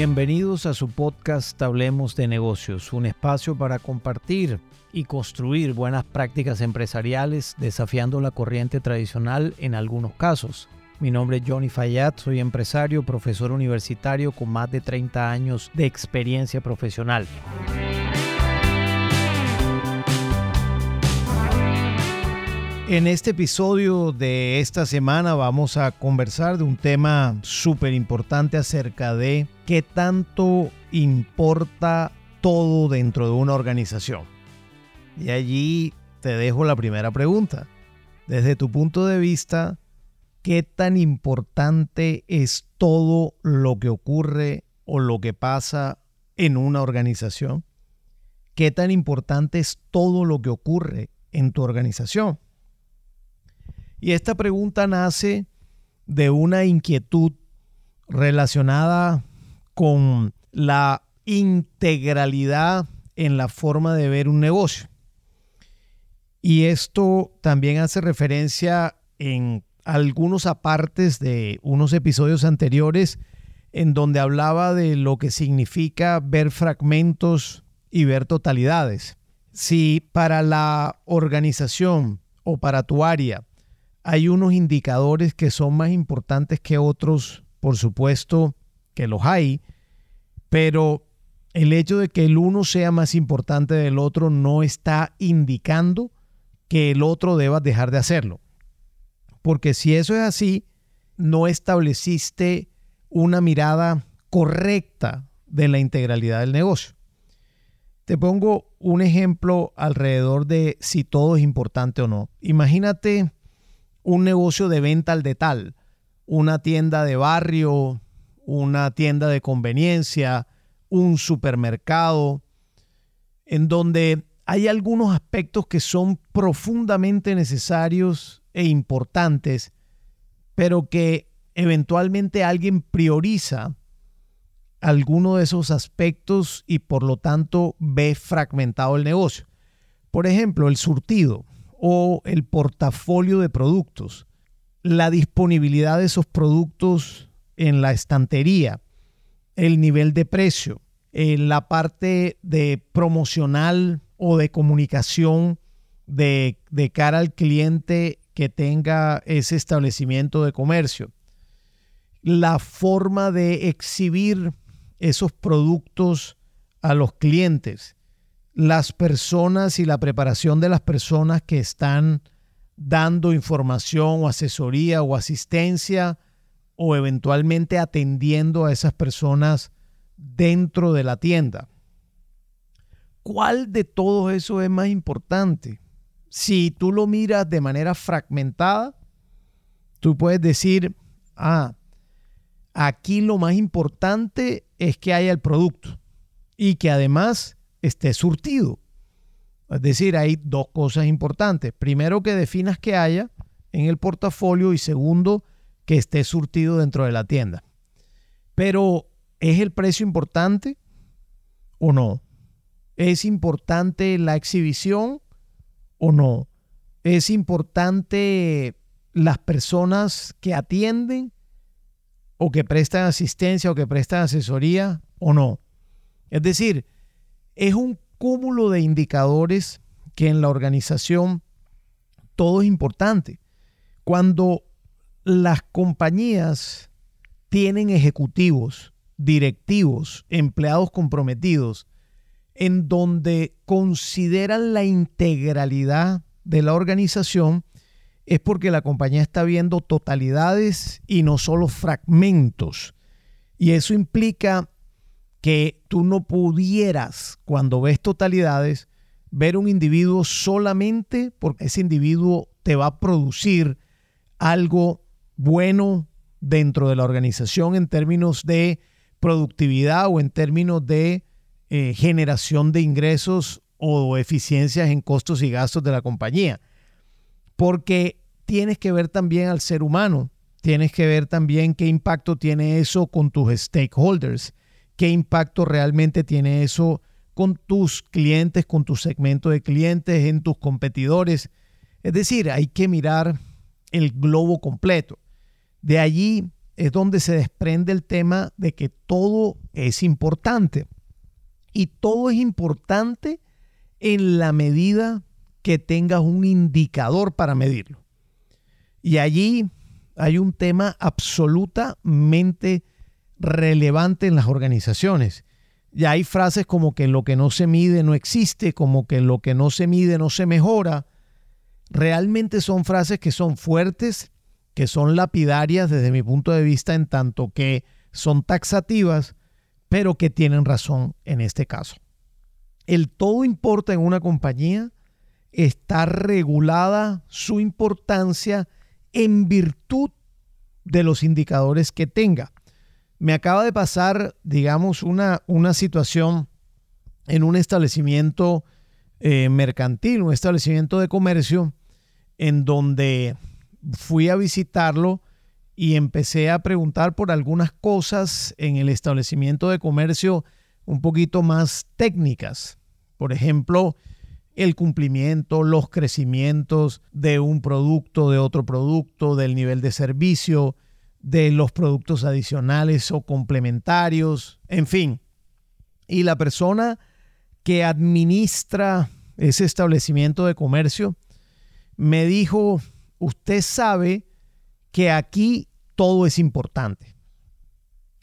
Bienvenidos a su podcast Hablemos de negocios, un espacio para compartir y construir buenas prácticas empresariales desafiando la corriente tradicional en algunos casos. Mi nombre es Johnny Fayad, soy empresario, profesor universitario con más de 30 años de experiencia profesional. En este episodio de esta semana vamos a conversar de un tema súper importante acerca de qué tanto importa todo dentro de una organización. Y allí te dejo la primera pregunta. Desde tu punto de vista, ¿qué tan importante es todo lo que ocurre o lo que pasa en una organización? ¿Qué tan importante es todo lo que ocurre en tu organización? Y esta pregunta nace de una inquietud relacionada con la integralidad en la forma de ver un negocio. Y esto también hace referencia en algunos apartes de unos episodios anteriores en donde hablaba de lo que significa ver fragmentos y ver totalidades. Si para la organización o para tu área hay unos indicadores que son más importantes que otros, por supuesto que los hay, pero el hecho de que el uno sea más importante del otro no está indicando que el otro deba dejar de hacerlo. Porque si eso es así, no estableciste una mirada correcta de la integralidad del negocio. Te pongo un ejemplo alrededor de si todo es importante o no. Imagínate un negocio de venta al detal, una tienda de barrio, una tienda de conveniencia, un supermercado, en donde hay algunos aspectos que son profundamente necesarios e importantes, pero que eventualmente alguien prioriza alguno de esos aspectos y por lo tanto ve fragmentado el negocio. Por ejemplo, el surtido o el portafolio de productos, la disponibilidad de esos productos en la estantería, el nivel de precio, en la parte de promocional o de comunicación de, de cara al cliente que tenga ese establecimiento de comercio, la forma de exhibir esos productos a los clientes, las personas y la preparación de las personas que están dando información o asesoría o asistencia o eventualmente atendiendo a esas personas dentro de la tienda. ¿Cuál de todo eso es más importante? Si tú lo miras de manera fragmentada, tú puedes decir, ah, aquí lo más importante es que haya el producto y que además esté surtido. Es decir, hay dos cosas importantes. Primero, que definas que haya en el portafolio y segundo, que esté surtido dentro de la tienda. Pero, ¿es el precio importante o no? ¿Es importante la exhibición o no? ¿Es importante las personas que atienden o que prestan asistencia o que prestan asesoría o no? Es decir, es un cúmulo de indicadores que en la organización todo es importante. Cuando las compañías tienen ejecutivos, directivos, empleados comprometidos, en donde consideran la integralidad de la organización, es porque la compañía está viendo totalidades y no solo fragmentos. Y eso implica que tú no pudieras, cuando ves totalidades, ver un individuo solamente porque ese individuo te va a producir algo bueno dentro de la organización en términos de productividad o en términos de eh, generación de ingresos o eficiencias en costos y gastos de la compañía. Porque tienes que ver también al ser humano, tienes que ver también qué impacto tiene eso con tus stakeholders qué impacto realmente tiene eso con tus clientes, con tu segmento de clientes, en tus competidores. Es decir, hay que mirar el globo completo. De allí es donde se desprende el tema de que todo es importante. Y todo es importante en la medida que tengas un indicador para medirlo. Y allí hay un tema absolutamente relevante en las organizaciones. Y hay frases como que lo que no se mide no existe, como que lo que no se mide no se mejora. Realmente son frases que son fuertes, que son lapidarias desde mi punto de vista en tanto que son taxativas, pero que tienen razón en este caso. El todo importa en una compañía está regulada su importancia en virtud de los indicadores que tenga. Me acaba de pasar, digamos, una, una situación en un establecimiento eh, mercantil, un establecimiento de comercio, en donde fui a visitarlo y empecé a preguntar por algunas cosas en el establecimiento de comercio un poquito más técnicas. Por ejemplo, el cumplimiento, los crecimientos de un producto, de otro producto, del nivel de servicio, de los productos adicionales o complementarios, en fin. Y la persona que administra ese establecimiento de comercio me dijo, usted sabe que aquí todo es importante.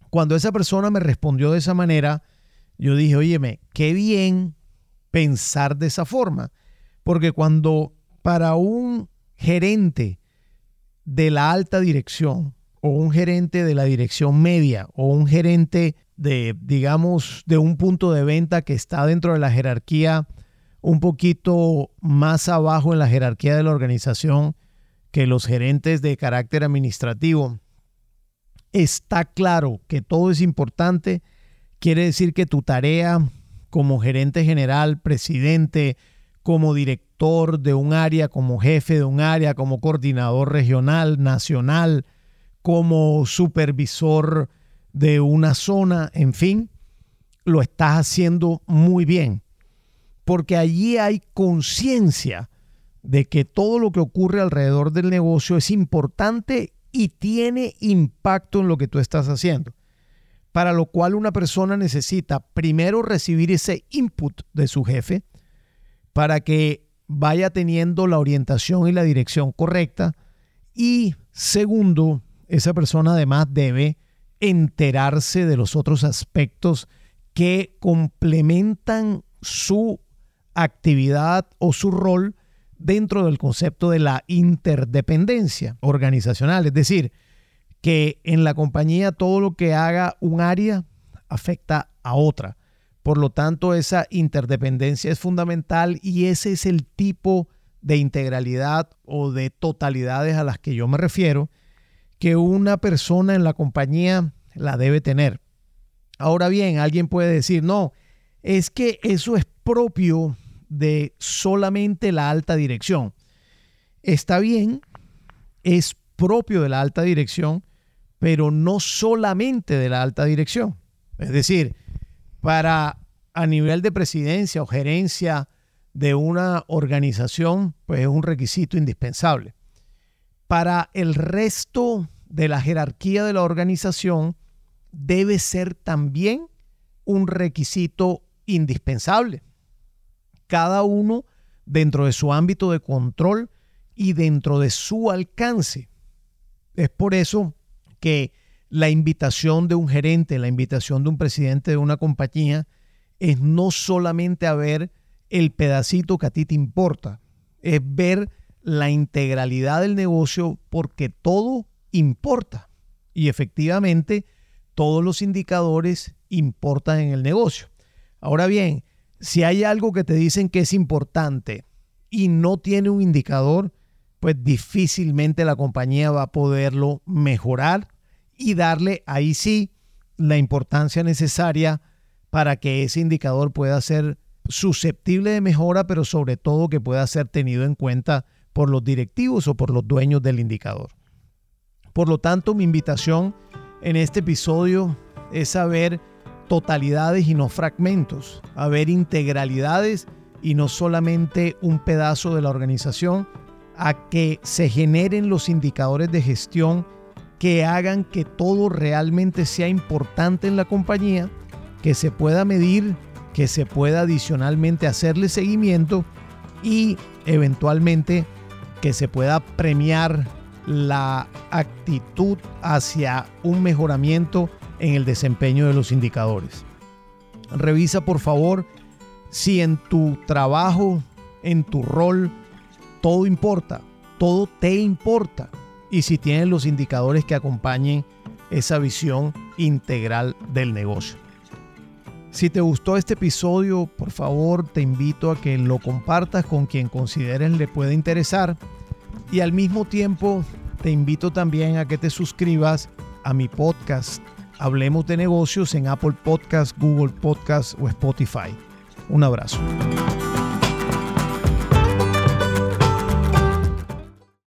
Cuando esa persona me respondió de esa manera, yo dije, óyeme, qué bien pensar de esa forma. Porque cuando para un gerente de la alta dirección o un gerente de la dirección media o un gerente de, digamos, de un punto de venta que está dentro de la jerarquía un poquito más abajo en la jerarquía de la organización que los gerentes de carácter administrativo, está claro que todo es importante, quiere decir que tu tarea como gerente general, presidente, como director de un área, como jefe de un área, como coordinador regional, nacional, como supervisor de una zona, en fin, lo estás haciendo muy bien, porque allí hay conciencia de que todo lo que ocurre alrededor del negocio es importante y tiene impacto en lo que tú estás haciendo. Para lo cual una persona necesita primero recibir ese input de su jefe para que vaya teniendo la orientación y la dirección correcta. Y segundo, esa persona además debe enterarse de los otros aspectos que complementan su actividad o su rol dentro del concepto de la interdependencia organizacional. Es decir, que en la compañía todo lo que haga un área afecta a otra. Por lo tanto, esa interdependencia es fundamental y ese es el tipo de integralidad o de totalidades a las que yo me refiero que una persona en la compañía la debe tener. Ahora bien, alguien puede decir, no, es que eso es propio de solamente la alta dirección. Está bien, es propio de la alta dirección, pero no solamente de la alta dirección. Es decir, para a nivel de presidencia o gerencia de una organización, pues es un requisito indispensable. Para el resto de la jerarquía de la organización, debe ser también un requisito indispensable. Cada uno dentro de su ámbito de control y dentro de su alcance. Es por eso que la invitación de un gerente, la invitación de un presidente de una compañía es no solamente a ver el pedacito que a ti te importa, es ver la integralidad del negocio porque todo importa. Y efectivamente, todos los indicadores importan en el negocio. Ahora bien, si hay algo que te dicen que es importante y no tiene un indicador, pues difícilmente la compañía va a poderlo mejorar y darle ahí sí la importancia necesaria para que ese indicador pueda ser susceptible de mejora, pero sobre todo que pueda ser tenido en cuenta por los directivos o por los dueños del indicador. Por lo tanto, mi invitación en este episodio es a ver totalidades y no fragmentos, a ver integralidades y no solamente un pedazo de la organización, a que se generen los indicadores de gestión que hagan que todo realmente sea importante en la compañía, que se pueda medir, que se pueda adicionalmente hacerle seguimiento y eventualmente que se pueda premiar la actitud hacia un mejoramiento en el desempeño de los indicadores. Revisa por favor si en tu trabajo, en tu rol, todo importa, todo te importa y si tienes los indicadores que acompañen esa visión integral del negocio. Si te gustó este episodio, por favor te invito a que lo compartas con quien consideres le pueda interesar y al mismo tiempo te invito también a que te suscribas a mi podcast Hablemos de negocios en Apple Podcast, Google Podcast o Spotify. Un abrazo.